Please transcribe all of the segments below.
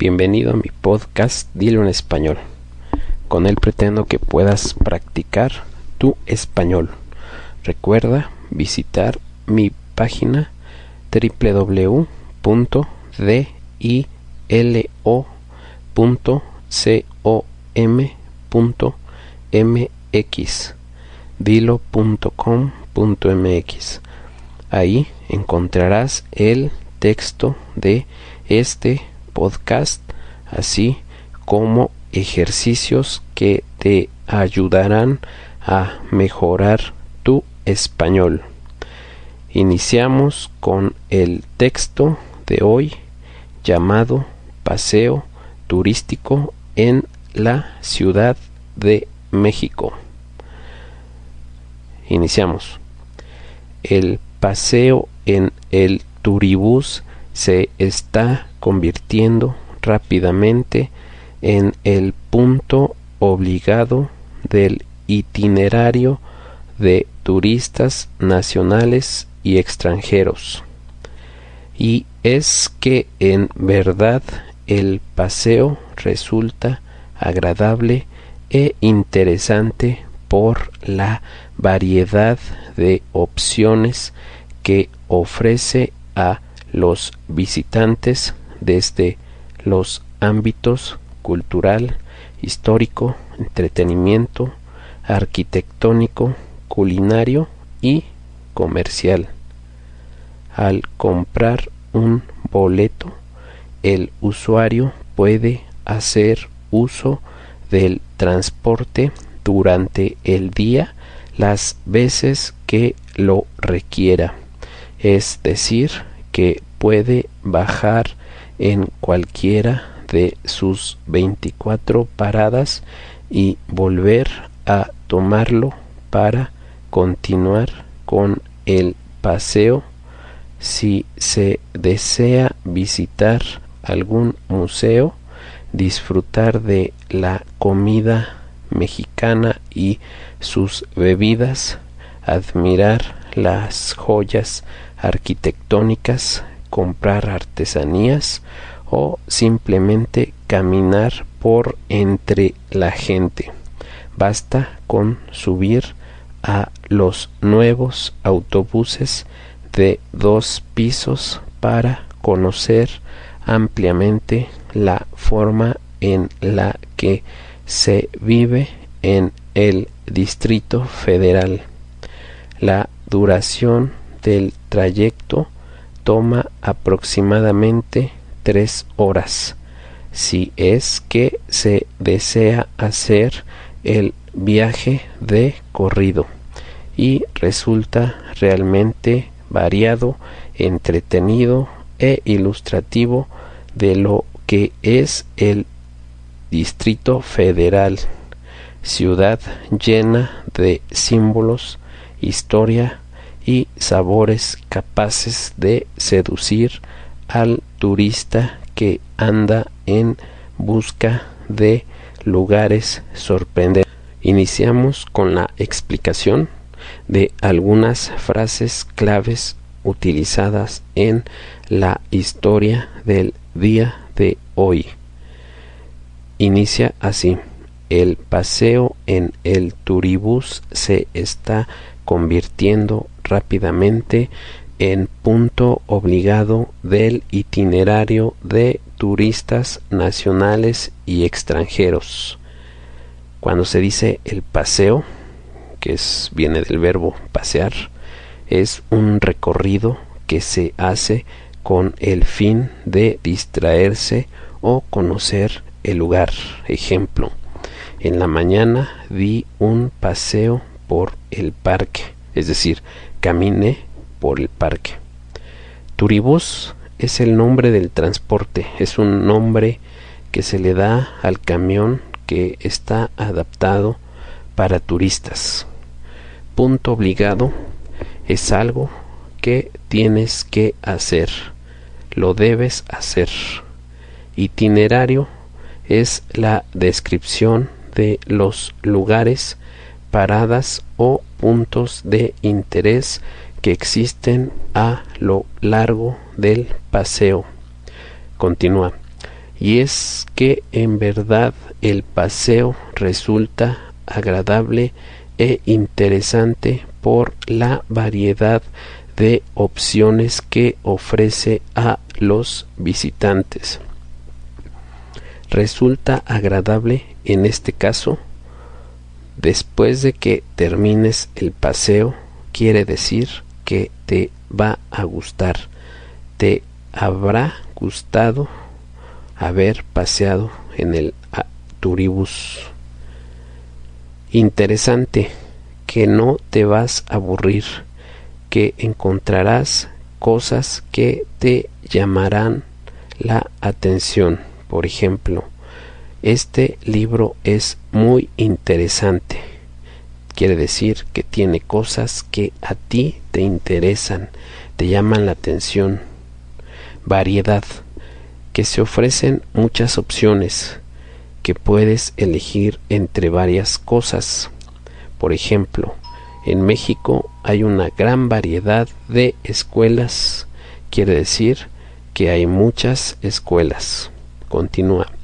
Bienvenido a mi podcast Dilo en español. Con él pretendo que puedas practicar tu español. Recuerda visitar mi página www.dilo.com.mx dilo.com.mx Ahí encontrarás el texto de este podcast, así como ejercicios que te ayudarán a mejorar tu español. Iniciamos con el texto de hoy llamado Paseo turístico en la Ciudad de México. Iniciamos. El paseo en el turibús se está convirtiendo rápidamente en el punto obligado del itinerario de turistas nacionales y extranjeros. Y es que en verdad el paseo resulta agradable e interesante por la variedad de opciones que ofrece a los visitantes desde los ámbitos cultural, histórico, entretenimiento, arquitectónico, culinario y comercial. Al comprar un boleto, el usuario puede hacer uso del transporte durante el día las veces que lo requiera, es decir, que puede bajar en cualquiera de sus 24 paradas y volver a tomarlo para continuar con el paseo. Si se desea visitar algún museo, disfrutar de la comida mexicana y sus bebidas, admirar las joyas arquitectónicas, comprar artesanías o simplemente caminar por entre la gente. Basta con subir a los nuevos autobuses de dos pisos para conocer ampliamente la forma en la que se vive en el Distrito Federal. La duración del trayecto toma aproximadamente tres horas si es que se desea hacer el viaje de corrido y resulta realmente variado, entretenido e ilustrativo de lo que es el Distrito Federal, ciudad llena de símbolos, historia y sabores capaces de seducir al turista que anda en busca de lugares sorprendentes. Iniciamos con la explicación de algunas frases claves utilizadas en la historia del día de hoy. Inicia así. El paseo en el turibús se está convirtiendo rápidamente en punto obligado del itinerario de turistas nacionales y extranjeros. Cuando se dice el paseo, que es, viene del verbo pasear, es un recorrido que se hace con el fin de distraerse o conocer el lugar. Ejemplo, en la mañana di un paseo por el parque, es decir, caminé por el parque. Turibús es el nombre del transporte, es un nombre que se le da al camión que está adaptado para turistas. Punto obligado es algo que tienes que hacer, lo debes hacer. Itinerario es la descripción de los lugares, paradas o puntos de interés que existen a lo largo del paseo. Continúa. y es que en verdad el paseo resulta agradable e interesante por la variedad de opciones que ofrece a los visitantes. Resulta agradable en este caso después de que termines el paseo quiere decir que te va a gustar te habrá gustado haber paseado en el turibus interesante que no te vas a aburrir, que encontrarás cosas que te llamarán la atención. Por ejemplo, este libro es muy interesante. Quiere decir que tiene cosas que a ti te interesan, te llaman la atención. Variedad, que se ofrecen muchas opciones, que puedes elegir entre varias cosas. Por ejemplo, en México hay una gran variedad de escuelas, quiere decir que hay muchas escuelas. Continúa.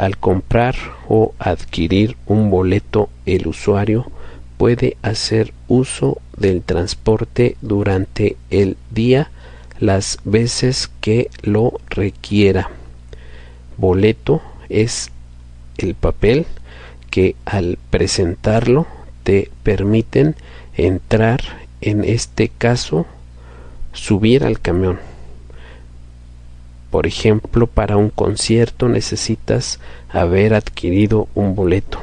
Al comprar o adquirir un boleto, el usuario puede hacer uso del transporte durante el día las veces que lo requiera. Boleto es el papel que al presentarlo te permiten entrar, en este caso, subir al camión. Por ejemplo, para un concierto necesitas haber adquirido un boleto.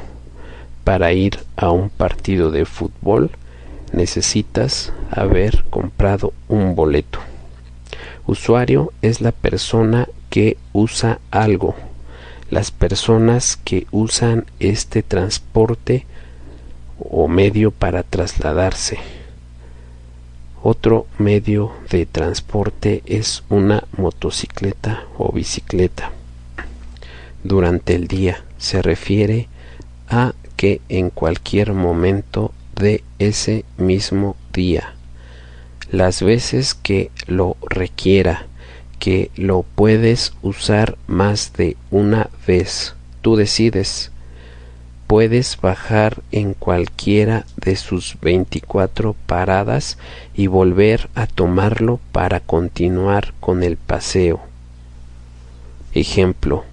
Para ir a un partido de fútbol necesitas haber comprado un boleto. Usuario es la persona que usa algo las personas que usan este transporte o medio para trasladarse. Otro medio de transporte es una motocicleta o bicicleta. Durante el día se refiere a que en cualquier momento de ese mismo día, las veces que lo requiera, que lo puedes usar más de una vez. Tú decides. Puedes bajar en cualquiera de sus 24 paradas y volver a tomarlo para continuar con el paseo. Ejemplo,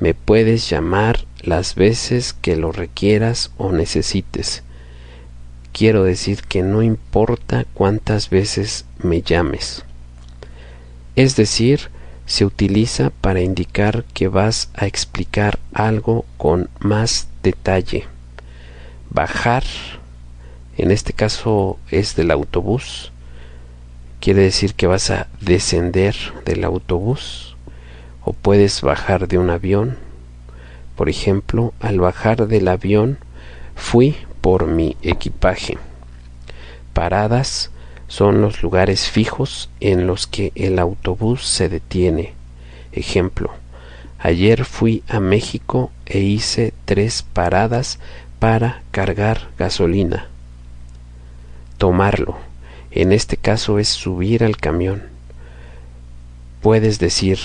me puedes llamar las veces que lo requieras o necesites. Quiero decir que no importa cuántas veces me llames es decir, se utiliza para indicar que vas a explicar algo con más detalle. Bajar, en este caso es del autobús, quiere decir que vas a descender del autobús o puedes bajar de un avión. Por ejemplo, al bajar del avión fui por mi equipaje. Paradas son los lugares fijos en los que el autobús se detiene. Ejemplo, ayer fui a México e hice tres paradas para cargar gasolina. Tomarlo. En este caso es subir al camión. Puedes decir,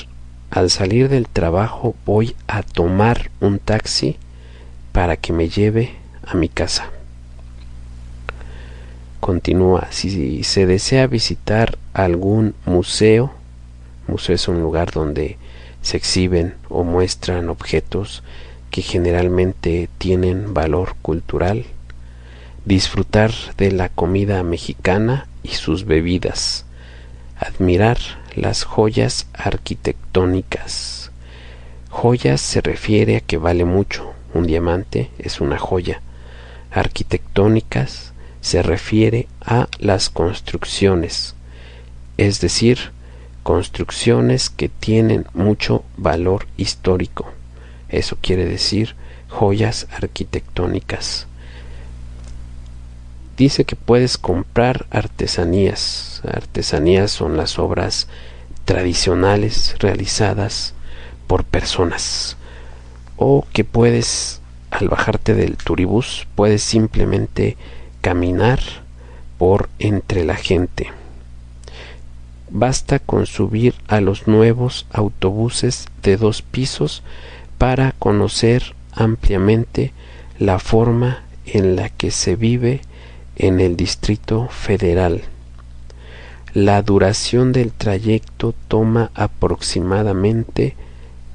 al salir del trabajo voy a tomar un taxi para que me lleve a mi casa. Continúa, si se desea visitar algún museo, museo es un lugar donde se exhiben o muestran objetos que generalmente tienen valor cultural, disfrutar de la comida mexicana y sus bebidas, admirar las joyas arquitectónicas. Joyas se refiere a que vale mucho, un diamante es una joya. Arquitectónicas se refiere a las construcciones, es decir, construcciones que tienen mucho valor histórico. Eso quiere decir joyas arquitectónicas. Dice que puedes comprar artesanías. Artesanías son las obras tradicionales realizadas por personas. O que puedes, al bajarte del turibús, puedes simplemente caminar por entre la gente. Basta con subir a los nuevos autobuses de dos pisos para conocer ampliamente la forma en la que se vive en el Distrito Federal. La duración del trayecto toma aproximadamente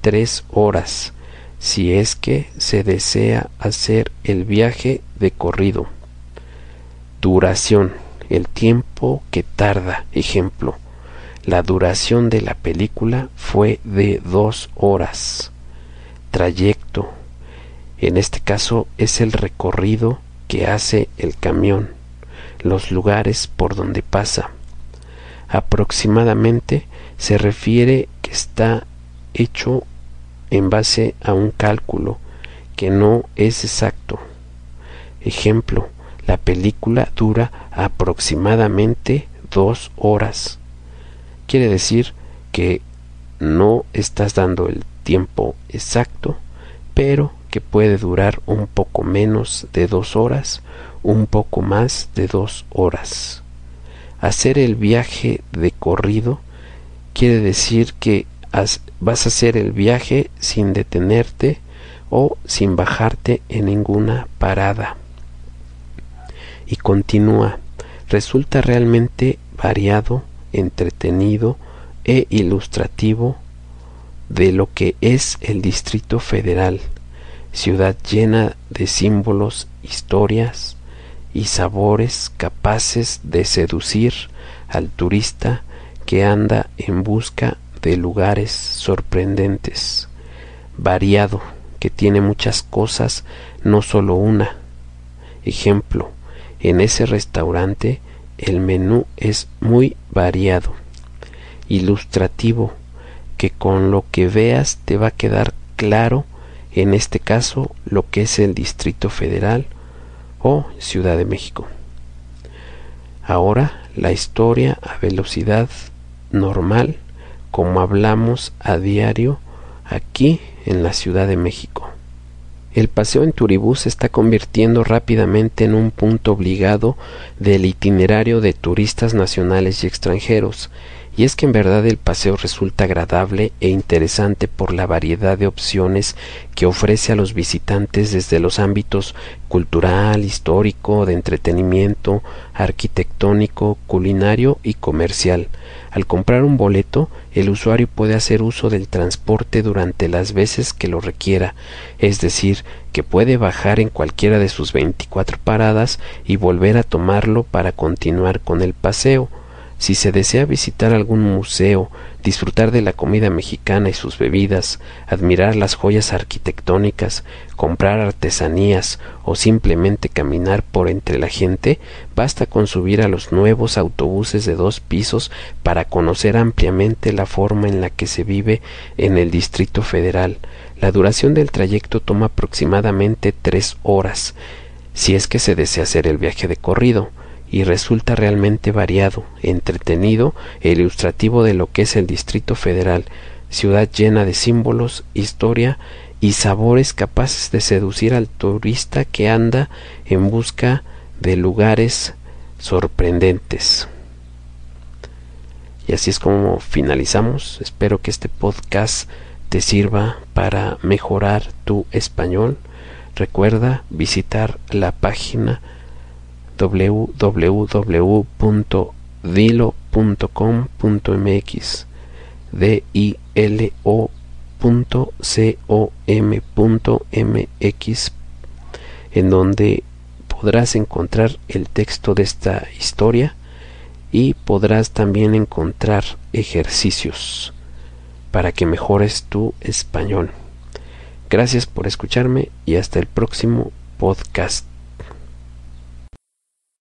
tres horas si es que se desea hacer el viaje de corrido. Duración, el tiempo que tarda. Ejemplo, la duración de la película fue de dos horas. Trayecto, en este caso es el recorrido que hace el camión, los lugares por donde pasa. Aproximadamente se refiere que está hecho en base a un cálculo que no es exacto. Ejemplo, la película dura aproximadamente dos horas. Quiere decir que no estás dando el tiempo exacto, pero que puede durar un poco menos de dos horas, un poco más de dos horas. Hacer el viaje de corrido quiere decir que vas a hacer el viaje sin detenerte o sin bajarte en ninguna parada. Y continúa, resulta realmente variado, entretenido e ilustrativo de lo que es el Distrito Federal, ciudad llena de símbolos, historias y sabores capaces de seducir al turista que anda en busca de lugares sorprendentes, variado, que tiene muchas cosas, no solo una. Ejemplo, en ese restaurante el menú es muy variado, ilustrativo, que con lo que veas te va a quedar claro, en este caso, lo que es el Distrito Federal o Ciudad de México. Ahora la historia a velocidad normal como hablamos a diario aquí en la Ciudad de México. El paseo en Turibús se está convirtiendo rápidamente en un punto obligado del itinerario de turistas nacionales y extranjeros, y es que en verdad el paseo resulta agradable e interesante por la variedad de opciones que ofrece a los visitantes desde los ámbitos cultural, histórico, de entretenimiento, arquitectónico, culinario y comercial. Al comprar un boleto, el usuario puede hacer uso del transporte durante las veces que lo requiera, es decir, que puede bajar en cualquiera de sus 24 paradas y volver a tomarlo para continuar con el paseo. Si se desea visitar algún museo, disfrutar de la comida mexicana y sus bebidas, admirar las joyas arquitectónicas, comprar artesanías o simplemente caminar por entre la gente, basta con subir a los nuevos autobuses de dos pisos para conocer ampliamente la forma en la que se vive en el Distrito Federal. La duración del trayecto toma aproximadamente tres horas, si es que se desea hacer el viaje de corrido y resulta realmente variado, entretenido e ilustrativo de lo que es el Distrito Federal, ciudad llena de símbolos, historia y sabores capaces de seducir al turista que anda en busca de lugares sorprendentes. Y así es como finalizamos. Espero que este podcast te sirva para mejorar tu español. Recuerda visitar la página www.dilo.com.mx d i l .mx en donde podrás encontrar el texto de esta historia y podrás también encontrar ejercicios para que mejores tu español. Gracias por escucharme y hasta el próximo podcast.